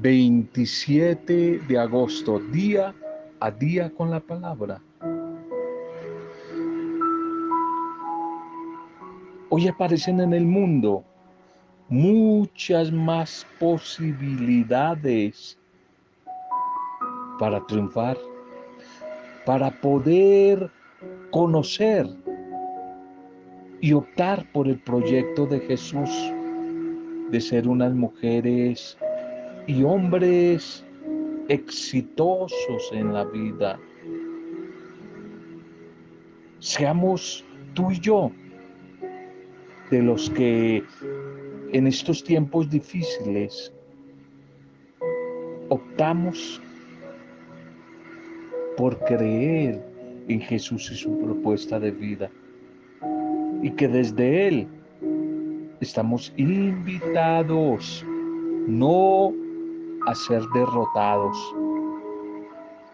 27 de agosto, día a día con la palabra. Hoy aparecen en el mundo muchas más posibilidades para triunfar, para poder conocer y optar por el proyecto de Jesús de ser unas mujeres y hombres exitosos en la vida. Seamos tú y yo de los que en estos tiempos difíciles optamos por creer en Jesús y su propuesta de vida y que desde Él estamos invitados no a ser derrotados,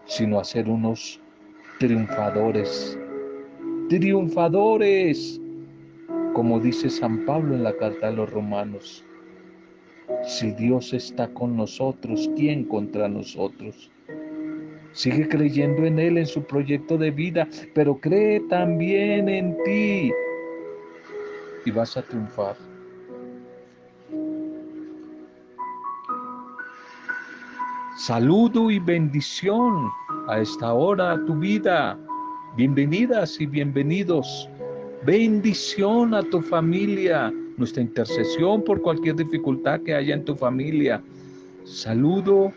sino a ser unos triunfadores, triunfadores, como dice San Pablo en la carta a los romanos. Si Dios está con nosotros, ¿quién contra nosotros? Sigue creyendo en Él, en su proyecto de vida, pero cree también en ti y vas a triunfar. Saludo y bendición a esta hora a tu vida. Bienvenidas y bienvenidos. Bendición a tu familia. Nuestra intercesión por cualquier dificultad que haya en tu familia. Saludo,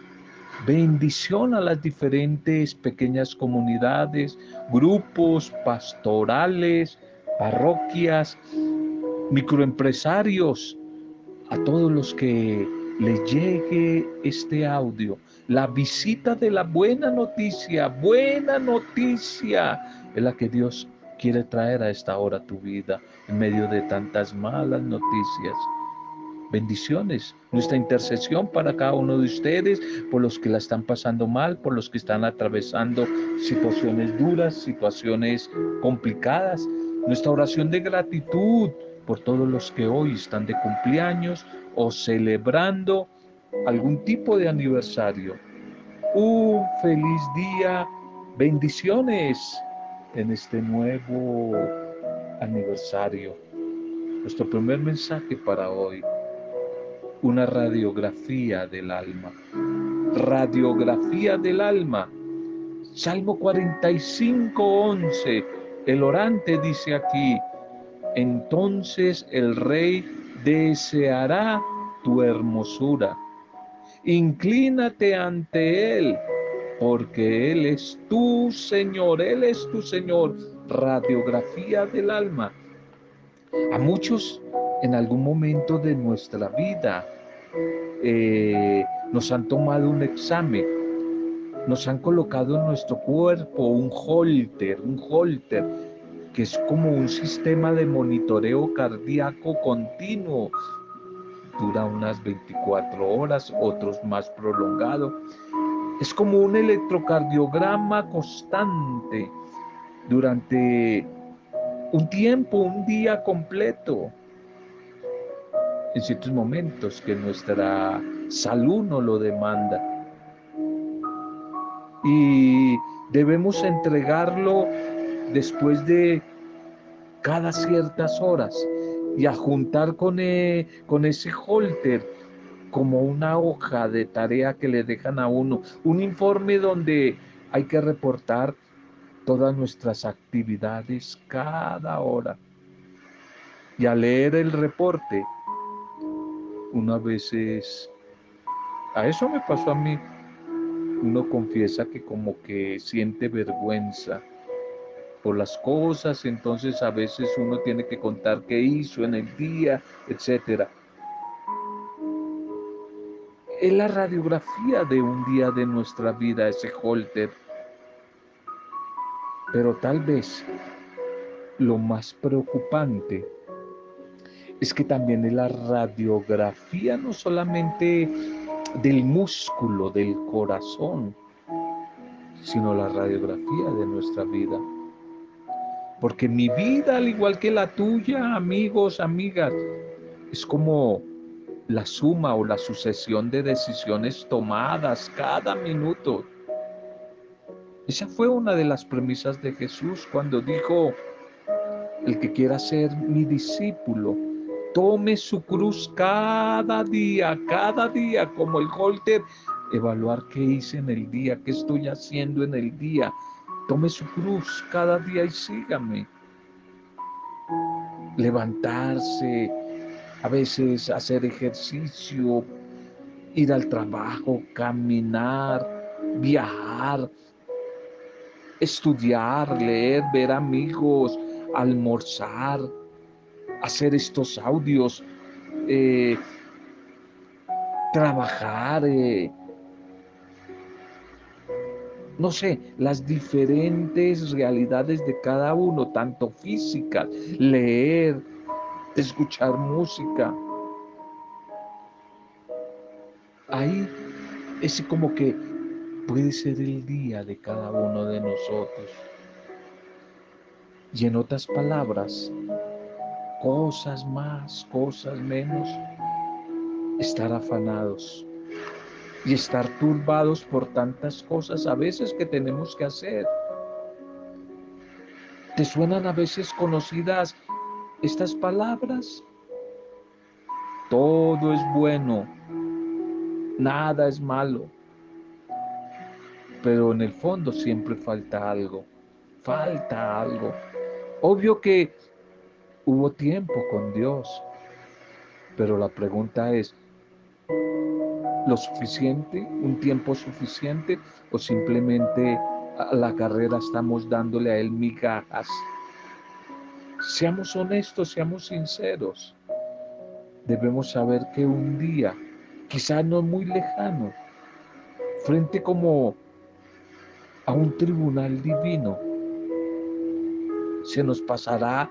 bendición a las diferentes pequeñas comunidades, grupos pastorales, parroquias, microempresarios, a todos los que les llegue este audio la visita de la buena noticia, buena noticia, es la que Dios quiere traer a esta hora tu vida en medio de tantas malas noticias. Bendiciones, nuestra intercesión para cada uno de ustedes, por los que la están pasando mal, por los que están atravesando situaciones duras, situaciones complicadas. Nuestra oración de gratitud por todos los que hoy están de cumpleaños o celebrando algún tipo de aniversario. Un feliz día, bendiciones en este nuevo aniversario. Nuestro primer mensaje para hoy, una radiografía del alma. Radiografía del alma. Salmo 45, 11. El orante dice aquí, entonces el rey deseará tu hermosura Inclínate ante Él, porque Él es tu Señor, Él es tu Señor. Radiografía del alma. A muchos en algún momento de nuestra vida eh, nos han tomado un examen, nos han colocado en nuestro cuerpo un holter, un holter, que es como un sistema de monitoreo cardíaco continuo dura unas 24 horas, otros más prolongado. Es como un electrocardiograma constante durante un tiempo, un día completo. En ciertos momentos que nuestra salud no lo demanda. Y debemos entregarlo después de cada ciertas horas y a juntar con, e, con ese holter como una hoja de tarea que le dejan a uno, un informe donde hay que reportar todas nuestras actividades cada hora. Y al leer el reporte, una veces, a eso me pasó a mí, uno confiesa que como que siente vergüenza las cosas, entonces a veces uno tiene que contar qué hizo en el día, etcétera. Es la radiografía de un día de nuestra vida, ese holter. Pero tal vez lo más preocupante es que también es la radiografía no solamente del músculo, del corazón, sino la radiografía de nuestra vida. Porque mi vida, al igual que la tuya, amigos, amigas, es como la suma o la sucesión de decisiones tomadas cada minuto. Esa fue una de las premisas de Jesús cuando dijo, el que quiera ser mi discípulo, tome su cruz cada día, cada día, como el holter, evaluar qué hice en el día, qué estoy haciendo en el día. Tome su cruz cada día y sígame. Levantarse, a veces hacer ejercicio, ir al trabajo, caminar, viajar, estudiar, leer, ver amigos, almorzar, hacer estos audios, eh, trabajar, eh, no sé, las diferentes realidades de cada uno, tanto físicas, leer, escuchar música. Ahí es como que puede ser el día de cada uno de nosotros. Y en otras palabras, cosas más, cosas menos, estar afanados y estar turbados por tantas cosas a veces que tenemos que hacer. ¿Te suenan a veces conocidas estas palabras? Todo es bueno, nada es malo, pero en el fondo siempre falta algo, falta algo. Obvio que hubo tiempo con Dios, pero la pregunta es, ¿lo suficiente? ¿Un tiempo suficiente? ¿O simplemente la carrera estamos dándole a Él migajas? Seamos honestos, seamos sinceros. Debemos saber que un día, quizá no muy lejano, frente como a un tribunal divino, se nos pasará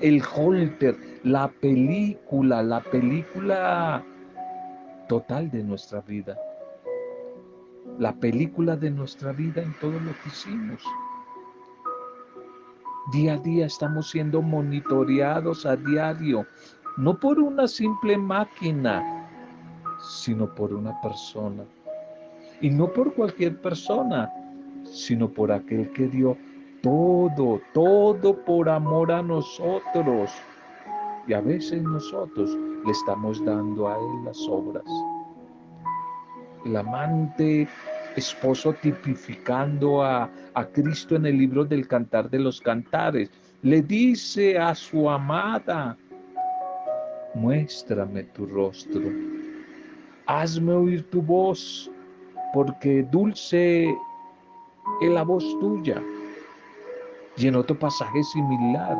el holter, la película, la película total de nuestra vida, la película de nuestra vida en todo lo que hicimos. Día a día estamos siendo monitoreados a diario, no por una simple máquina, sino por una persona. Y no por cualquier persona, sino por aquel que dio todo, todo por amor a nosotros. Y a veces nosotros le estamos dando a Él las obras. El amante esposo tipificando a, a Cristo en el libro del Cantar de los Cantares, le dice a su amada, muéstrame tu rostro, hazme oír tu voz, porque dulce es la voz tuya. Y en otro pasaje similar,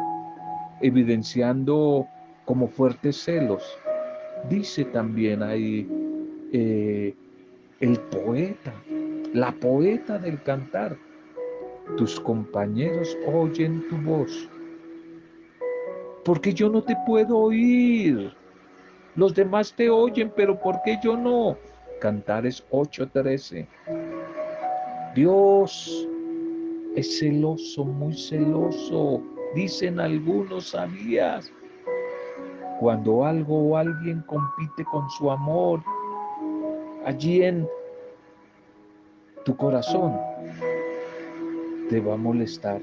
evidenciando como fuertes celos, dice también ahí eh, el poeta, la poeta del cantar, tus compañeros oyen tu voz, porque yo no te puedo oír. Los demás te oyen, pero ¿por qué yo no? Cantares 8:13. Dios es celoso, muy celoso, dicen algunos sabías. Cuando algo o alguien compite con su amor, allí en tu corazón te va a molestar,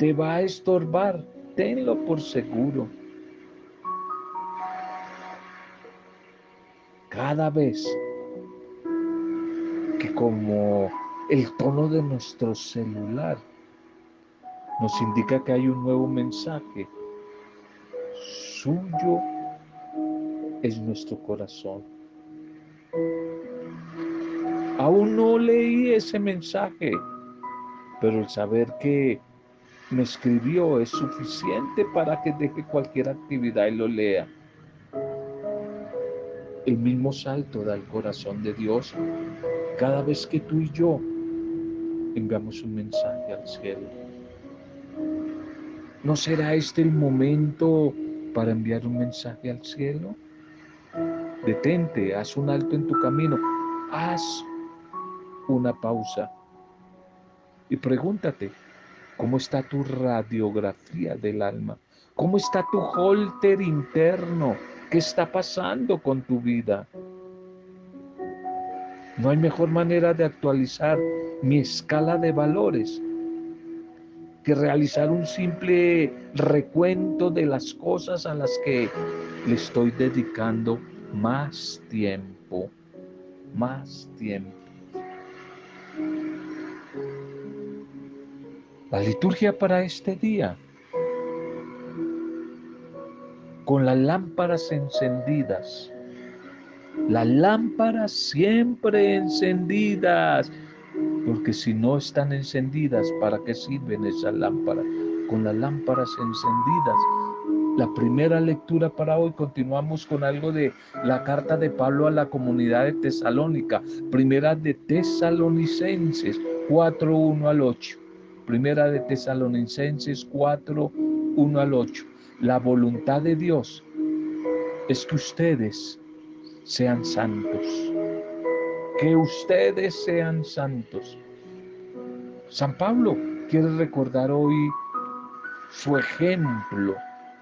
te va a estorbar, tenlo por seguro. Cada vez que como el tono de nuestro celular nos indica que hay un nuevo mensaje. Suyo es nuestro corazón. Aún no leí ese mensaje, pero el saber que me escribió es suficiente para que deje cualquier actividad y lo lea. El mismo salto da el corazón de Dios cada vez que tú y yo enviamos un mensaje al cielo. ¿No será este el momento para enviar un mensaje al cielo? Detente, haz un alto en tu camino, haz una pausa y pregúntate, ¿cómo está tu radiografía del alma? ¿Cómo está tu holter interno? ¿Qué está pasando con tu vida? No hay mejor manera de actualizar mi escala de valores que realizar un simple recuento de las cosas a las que le estoy dedicando más tiempo, más tiempo. La liturgia para este día, con las lámparas encendidas, las lámparas siempre encendidas, porque si no están encendidas, ¿para qué sirven esas lámparas? Con las lámparas encendidas. La primera lectura para hoy continuamos con algo de la carta de Pablo a la comunidad de Tesalónica, primera de Tesalonicenses 4, 1 al 8. Primera de Tesalonicenses 4, 1 al 8. La voluntad de Dios es que ustedes sean santos. Que ustedes sean santos. San Pablo quiere recordar hoy su ejemplo,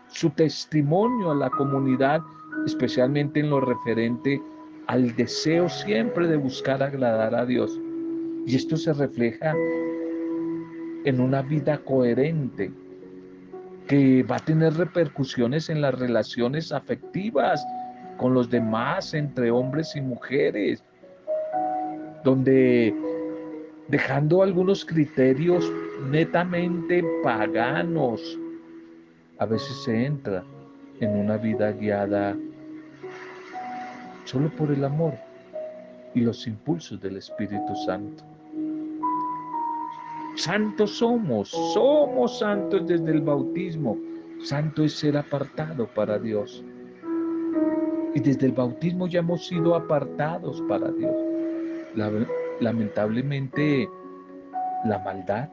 su testimonio a la comunidad, especialmente en lo referente al deseo siempre de buscar agradar a Dios. Y esto se refleja en una vida coherente que va a tener repercusiones en las relaciones afectivas con los demás, entre hombres y mujeres, donde dejando algunos criterios netamente paganos, a veces se entra en una vida guiada solo por el amor y los impulsos del Espíritu Santo. Santos somos, somos santos desde el bautismo. Santo es ser apartado para Dios. Y desde el bautismo ya hemos sido apartados para Dios. Lamentablemente, la maldad,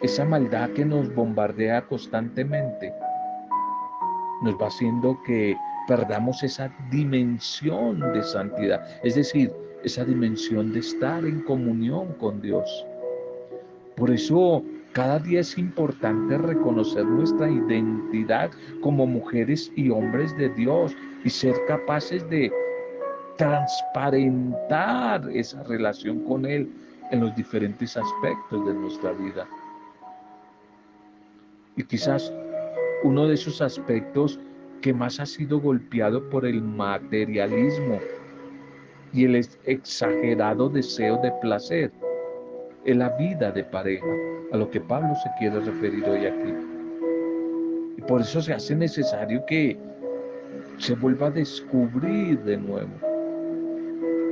esa maldad que nos bombardea constantemente, nos va haciendo que perdamos esa dimensión de santidad, es decir, esa dimensión de estar en comunión con Dios. Por eso cada día es importante reconocer nuestra identidad como mujeres y hombres de Dios y ser capaces de transparentar esa relación con Él en los diferentes aspectos de nuestra vida. Y quizás uno de esos aspectos que más ha sido golpeado por el materialismo y el exagerado deseo de placer en la vida de pareja, a lo que Pablo se quiere referir hoy aquí. Y por eso se hace necesario que se vuelva a descubrir de nuevo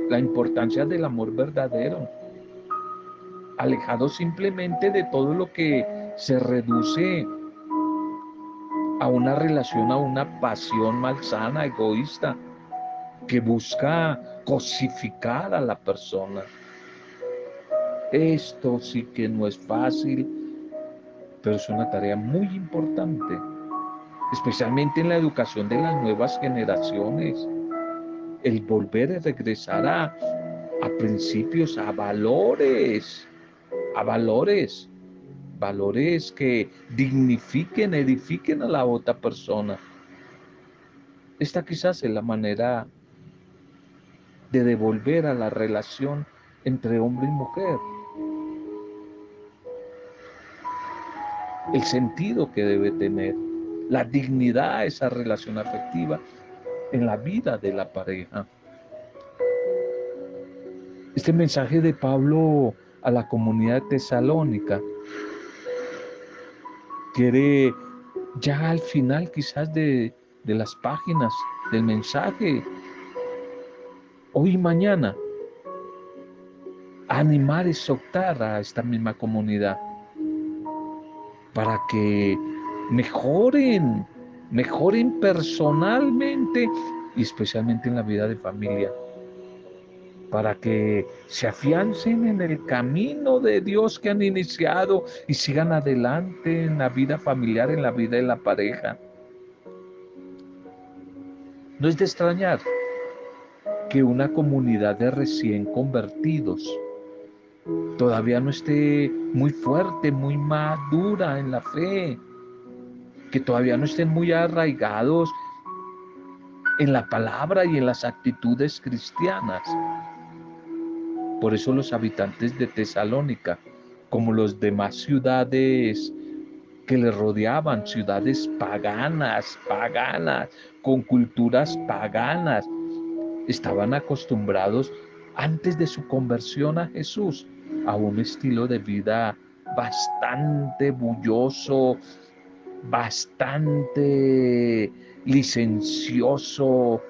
la importancia del amor verdadero, alejado simplemente de todo lo que se reduce a una relación, a una pasión malsana, egoísta, que busca cosificar a la persona. Esto sí que no es fácil, pero es una tarea muy importante, especialmente en la educación de las nuevas generaciones. El volver a regresar a, a principios, a valores, a valores, valores que dignifiquen, edifiquen a la otra persona. Esta quizás es la manera de devolver a la relación entre hombre y mujer el sentido que debe tener, la dignidad de esa relación afectiva en la vida de la pareja. Este mensaje de Pablo a la comunidad tesalónica quiere ya al final quizás de, de las páginas del mensaje hoy y mañana, animar y exhortar a esta misma comunidad para que mejoren, mejoren personalmente y especialmente en la vida de familia, para que se afiancen en el camino de Dios que han iniciado y sigan adelante en la vida familiar, en la vida de la pareja. No es de extrañar que una comunidad de recién convertidos todavía no esté muy fuerte, muy madura en la fe, que todavía no estén muy arraigados en la palabra y en las actitudes cristianas. Por eso los habitantes de Tesalónica, como los demás ciudades que le rodeaban, ciudades paganas, paganas, con culturas paganas, estaban acostumbrados antes de su conversión a Jesús a un estilo de vida bastante bulloso, bastante licencioso,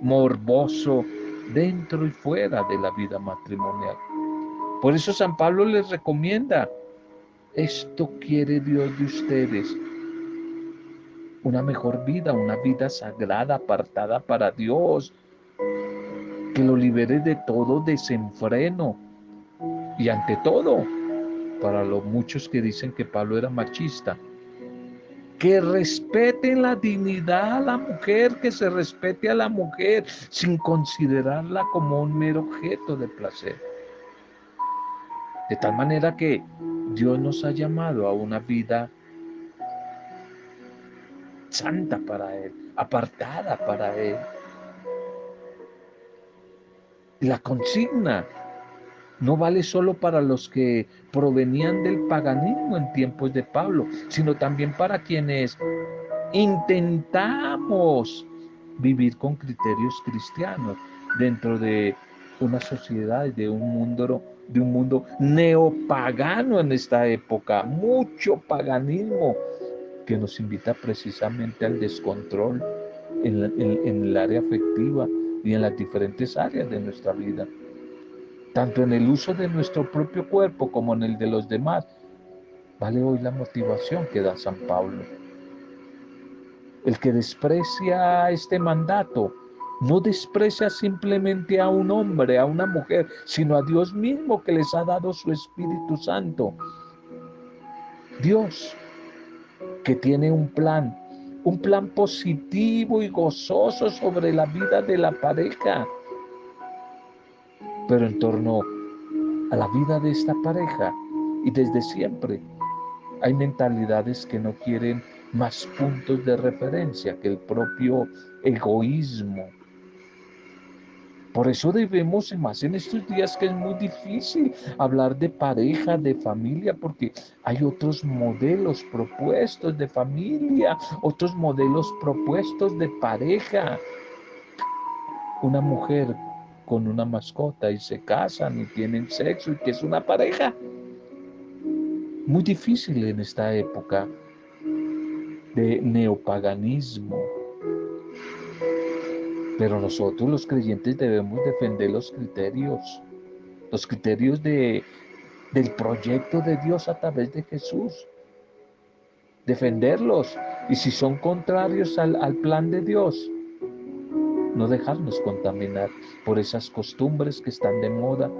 morboso, dentro y fuera de la vida matrimonial. Por eso San Pablo les recomienda, esto quiere Dios de ustedes, una mejor vida, una vida sagrada, apartada para Dios, que lo libere de todo desenfreno y ante todo, para los muchos que dicen que Pablo era machista, que respeten la dignidad a la mujer, que se respete a la mujer sin considerarla como un mero objeto de placer. De tal manera que Dios nos ha llamado a una vida santa para Él, apartada para Él. La consigna no vale solo para los que provenían del paganismo en tiempos de Pablo, sino también para quienes intentamos vivir con criterios cristianos dentro de una sociedad, de un mundo, de un mundo neopagano en esta época, mucho paganismo que nos invita precisamente al descontrol en, en el área afectiva y en las diferentes áreas de nuestra vida tanto en el uso de nuestro propio cuerpo como en el de los demás. Vale hoy la motivación que da San Pablo. El que desprecia este mandato no desprecia simplemente a un hombre, a una mujer, sino a Dios mismo que les ha dado su Espíritu Santo. Dios que tiene un plan, un plan positivo y gozoso sobre la vida de la pareja pero en torno a la vida de esta pareja y desde siempre hay mentalidades que no quieren más puntos de referencia que el propio egoísmo. Por eso debemos, más en estos días que es muy difícil hablar de pareja, de familia, porque hay otros modelos propuestos de familia, otros modelos propuestos de pareja. Una mujer con una mascota y se casan y tienen sexo y que es una pareja. Muy difícil en esta época de neopaganismo. Pero nosotros los creyentes debemos defender los criterios, los criterios de, del proyecto de Dios a través de Jesús. Defenderlos. Y si son contrarios al, al plan de Dios, no dejarnos contaminar por esas costumbres que están de moda.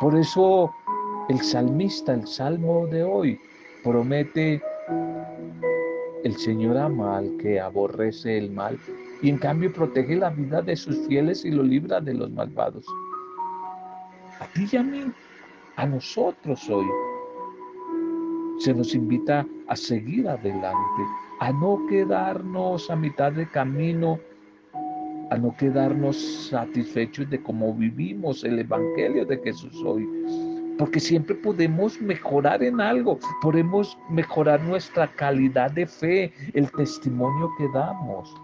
Por eso el salmista, el salmo de hoy, promete, el Señor ama al que aborrece el mal y en cambio protege la vida de sus fieles y lo libra de los malvados. A ti y a mí, a nosotros hoy, se nos invita a seguir adelante, a no quedarnos a mitad de camino, a no quedarnos satisfechos de cómo vivimos el Evangelio de Jesús hoy. Porque siempre podemos mejorar en algo, podemos mejorar nuestra calidad de fe, el testimonio que damos,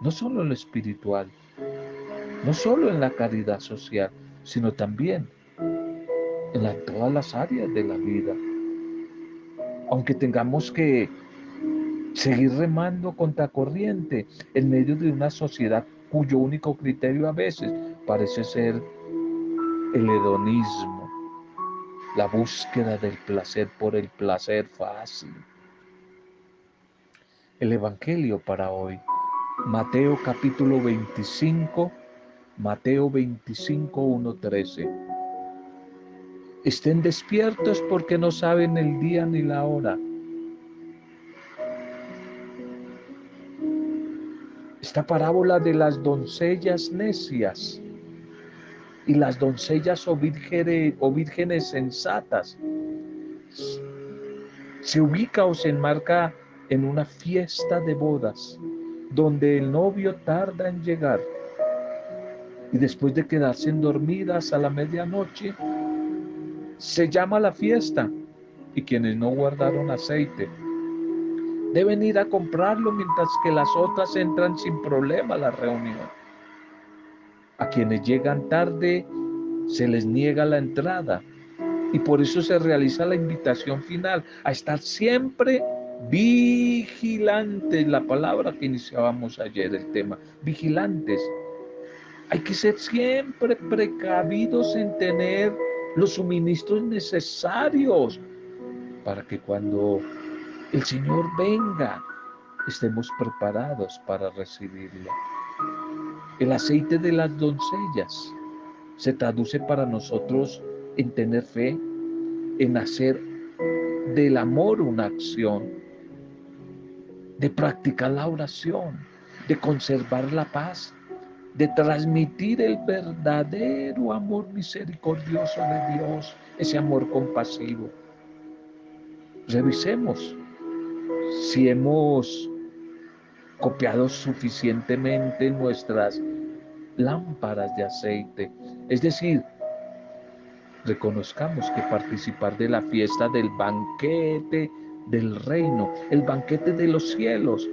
no solo en lo espiritual, no solo en la caridad social, sino también en todas las áreas de la vida. Aunque tengamos que seguir remando contra corriente en medio de una sociedad cuyo único criterio a veces parece ser el hedonismo, la búsqueda del placer por el placer fácil. El Evangelio para hoy, Mateo capítulo 25, Mateo 25, 1, 13. Estén despiertos porque no saben el día ni la hora esta parábola de las doncellas necias y las doncellas o, vírgenes, sensatas se ubica o se enmarca en una fiesta de bodas donde el novio tarda en llegar. Y después de quedarse dormidas a la medianoche, se llama la fiesta y quienes no guardaron aceite deben ir a comprarlo mientras que las otras entran sin problema a la reunión. A quienes llegan tarde se les niega la entrada y por eso se realiza la invitación final a estar siempre vigilantes, la palabra que iniciábamos ayer, el tema, vigilantes. Hay que ser siempre precavidos en tener los suministros necesarios para que cuando el Señor venga estemos preparados para recibirlo. El aceite de las doncellas se traduce para nosotros en tener fe, en hacer del amor una acción, de practicar la oración, de conservar la paz, de transmitir el verdadero amor misericordioso de Dios, ese amor compasivo. Revisemos si hemos copiado suficientemente nuestras lámparas de aceite. Es decir, reconozcamos que participar de la fiesta del banquete del reino, el banquete de los cielos,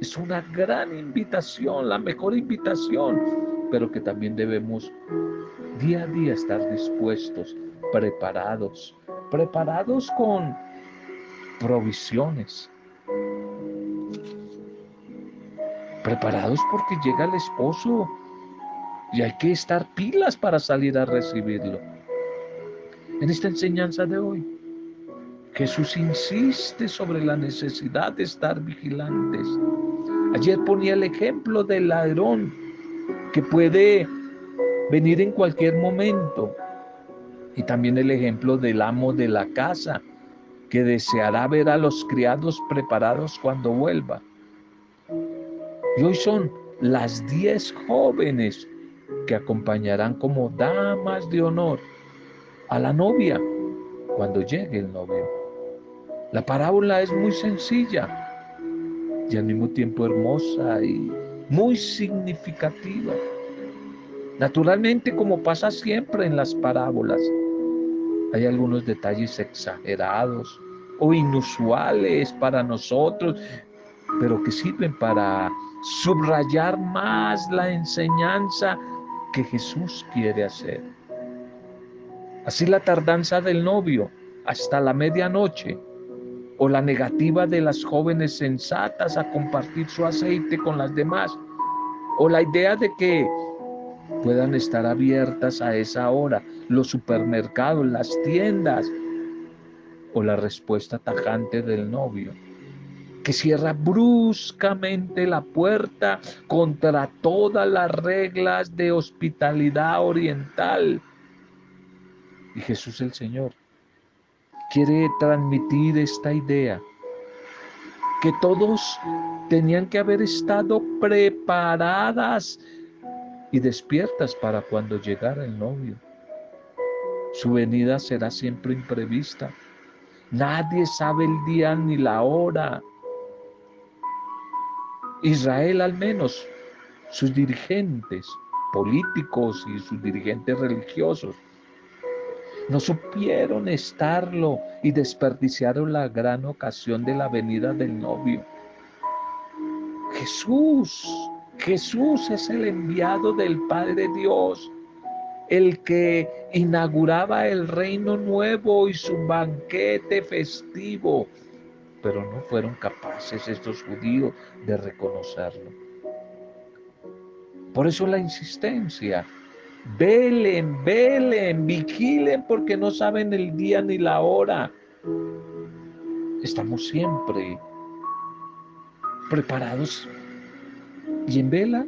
es una gran invitación, la mejor invitación, pero que también debemos día a día estar dispuestos, preparados, preparados con provisiones, preparados porque llega el esposo y hay que estar pilas para salir a recibirlo. En esta enseñanza de hoy, Jesús insiste sobre la necesidad de estar vigilantes. Ayer ponía el ejemplo del ladrón que puede venir en cualquier momento. Y también el ejemplo del amo de la casa que deseará ver a los criados preparados cuando vuelva. Y hoy son las diez jóvenes que acompañarán como damas de honor a la novia cuando llegue el novio. La parábola es muy sencilla y al mismo tiempo hermosa y muy significativa. Naturalmente, como pasa siempre en las parábolas, hay algunos detalles exagerados o inusuales para nosotros, pero que sirven para subrayar más la enseñanza que Jesús quiere hacer. Así la tardanza del novio hasta la medianoche o la negativa de las jóvenes sensatas a compartir su aceite con las demás, o la idea de que puedan estar abiertas a esa hora los supermercados, las tiendas, o la respuesta tajante del novio, que cierra bruscamente la puerta contra todas las reglas de hospitalidad oriental. Y Jesús el Señor quiere transmitir esta idea, que todos tenían que haber estado preparadas y despiertas para cuando llegara el novio. Su venida será siempre imprevista. Nadie sabe el día ni la hora. Israel al menos, sus dirigentes políticos y sus dirigentes religiosos no supieron estarlo y desperdiciaron la gran ocasión de la venida del novio. Jesús, Jesús es el enviado del Padre Dios, el que inauguraba el reino nuevo y su banquete festivo, pero no fueron capaces estos judíos de reconocerlo. Por eso la insistencia Velen, velen, vigilen porque no saben el día ni la hora. Estamos siempre preparados. ¿Y en vela?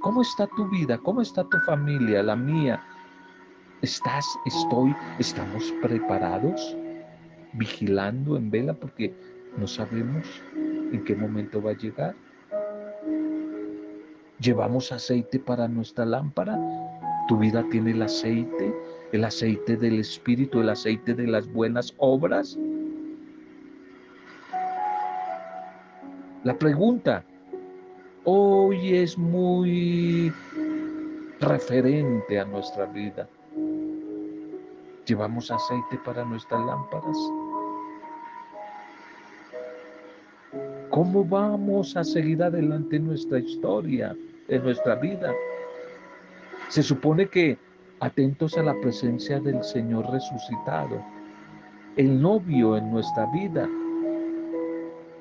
¿Cómo está tu vida? ¿Cómo está tu familia? La mía. ¿Estás, estoy, estamos preparados? Vigilando en vela porque no sabemos en qué momento va a llegar. ¿Llevamos aceite para nuestra lámpara? Tu vida tiene el aceite, el aceite del Espíritu, el aceite de las buenas obras. La pregunta, hoy es muy referente a nuestra vida. Llevamos aceite para nuestras lámparas. ¿Cómo vamos a seguir adelante en nuestra historia, en nuestra vida? Se supone que atentos a la presencia del Señor resucitado, el novio en nuestra vida,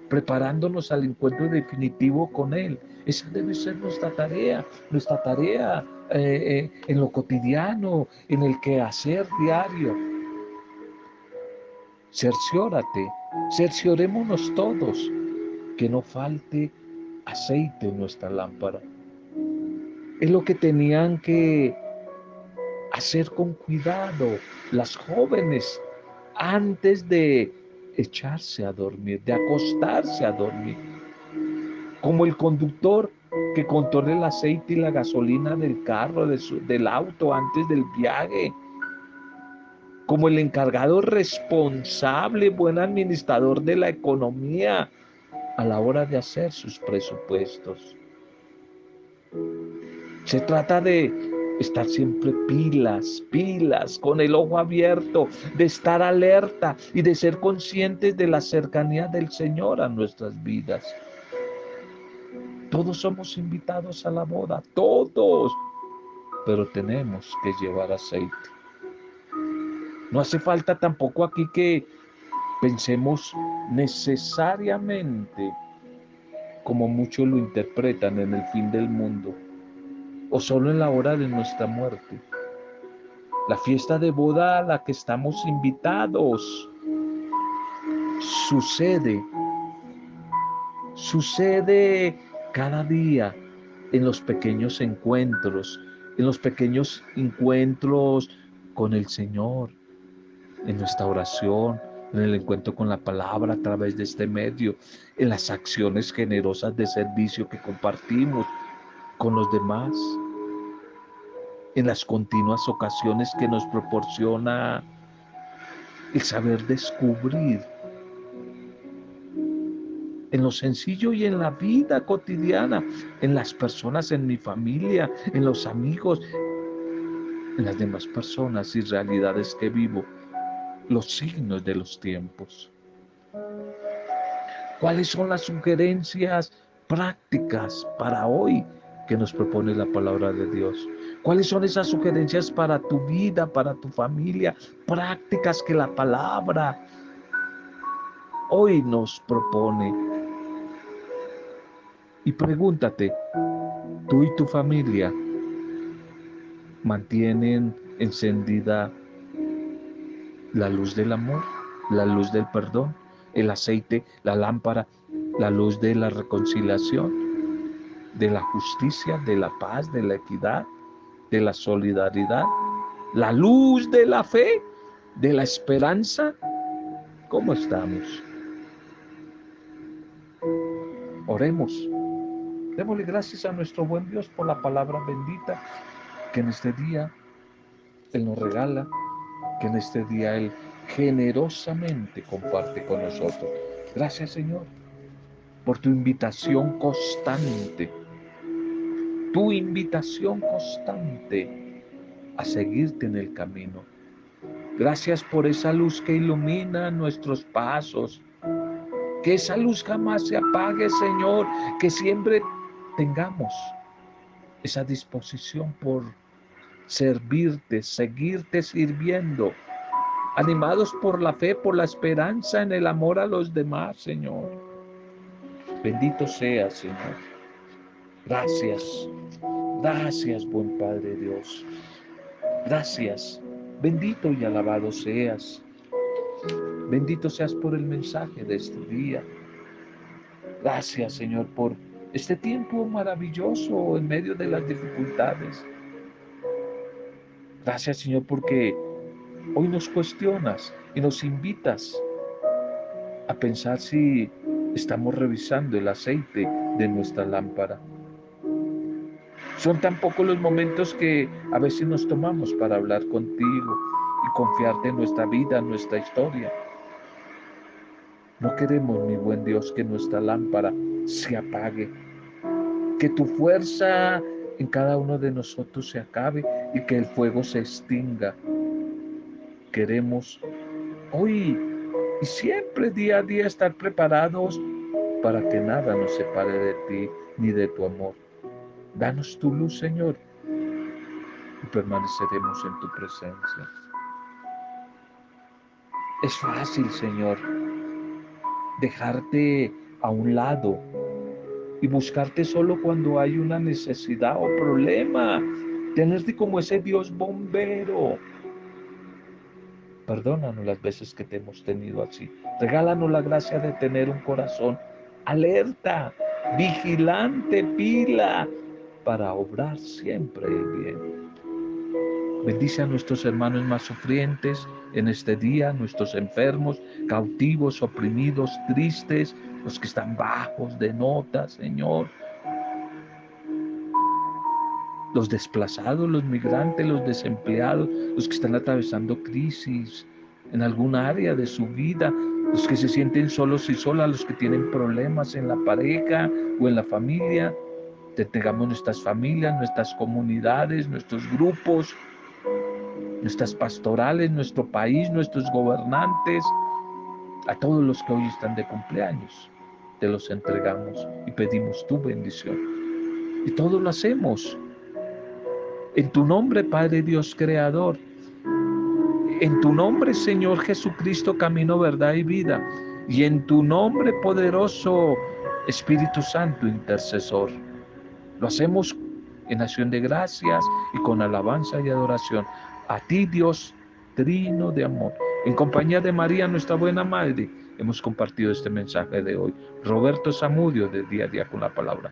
preparándonos al encuentro definitivo con Él. Esa debe ser nuestra tarea, nuestra tarea eh, eh, en lo cotidiano, en el quehacer diario. Cerciórate, cerciorémonos todos que no falte aceite en nuestra lámpara. Es lo que tenían que hacer con cuidado las jóvenes antes de echarse a dormir, de acostarse a dormir. Como el conductor que controla el aceite y la gasolina del carro, del auto antes del viaje. Como el encargado responsable, buen administrador de la economía a la hora de hacer sus presupuestos. Se trata de estar siempre pilas, pilas, con el ojo abierto, de estar alerta y de ser conscientes de la cercanía del Señor a nuestras vidas. Todos somos invitados a la boda, todos, pero tenemos que llevar aceite. No hace falta tampoco aquí que pensemos necesariamente como muchos lo interpretan en el fin del mundo o solo en la hora de nuestra muerte. La fiesta de boda a la que estamos invitados sucede, sucede cada día en los pequeños encuentros, en los pequeños encuentros con el Señor, en nuestra oración, en el encuentro con la palabra a través de este medio, en las acciones generosas de servicio que compartimos, con los demás, en las continuas ocasiones que nos proporciona el saber descubrir en lo sencillo y en la vida cotidiana, en las personas, en mi familia, en los amigos, en las demás personas y realidades que vivo, los signos de los tiempos. ¿Cuáles son las sugerencias prácticas para hoy que nos propone la palabra de Dios. ¿Cuáles son esas sugerencias para tu vida, para tu familia? Prácticas que la palabra hoy nos propone. Y pregúntate, ¿tú y tu familia mantienen encendida la luz del amor, la luz del perdón, el aceite, la lámpara, la luz de la reconciliación? de la justicia, de la paz, de la equidad, de la solidaridad, la luz de la fe, de la esperanza. ¿Cómo estamos? Oremos. Démosle gracias a nuestro buen Dios por la palabra bendita que en este día Él nos regala, que en este día Él generosamente comparte con nosotros. Gracias Señor por tu invitación constante tu invitación constante a seguirte en el camino. Gracias por esa luz que ilumina nuestros pasos. Que esa luz jamás se apague, Señor. Que siempre tengamos esa disposición por servirte, seguirte sirviendo. Animados por la fe, por la esperanza en el amor a los demás, Señor. Bendito sea, Señor. Gracias, gracias, buen Padre Dios. Gracias, bendito y alabado seas. Bendito seas por el mensaje de este día. Gracias, Señor, por este tiempo maravilloso en medio de las dificultades. Gracias, Señor, porque hoy nos cuestionas y nos invitas a pensar si estamos revisando el aceite de nuestra lámpara. Son tan pocos los momentos que a veces nos tomamos para hablar contigo y confiarte en nuestra vida, en nuestra historia. No queremos, mi buen Dios, que nuestra lámpara se apague, que tu fuerza en cada uno de nosotros se acabe y que el fuego se extinga. Queremos hoy y siempre día a día estar preparados para que nada nos separe de ti ni de tu amor. Danos tu luz, Señor, y permaneceremos en tu presencia. Es fácil, Señor, dejarte a un lado y buscarte solo cuando hay una necesidad o problema. Tenerte como ese Dios bombero. Perdónanos las veces que te hemos tenido así. Regálanos la gracia de tener un corazón alerta, vigilante, pila, para obrar siempre el bien. Bendice a nuestros hermanos más sufrientes en este día, nuestros enfermos, cautivos, oprimidos, tristes, los que están bajos de nota, Señor. Los desplazados, los migrantes, los desempleados, los que están atravesando crisis en alguna área de su vida, los que se sienten solos y solas, los que tienen problemas en la pareja o en la familia. Te entregamos nuestras familias, nuestras comunidades, nuestros grupos, nuestras pastorales, nuestro país, nuestros gobernantes, a todos los que hoy están de cumpleaños. Te los entregamos y pedimos tu bendición. Y todo lo hacemos en tu nombre, Padre Dios Creador. En tu nombre, Señor Jesucristo, camino, verdad y vida. Y en tu nombre poderoso, Espíritu Santo, intercesor. Lo hacemos en acción de gracias y con alabanza y adoración a ti, Dios trino de amor. En compañía de María, nuestra buena madre, hemos compartido este mensaje de hoy. Roberto Zamudio, de Día a Día con la Palabra.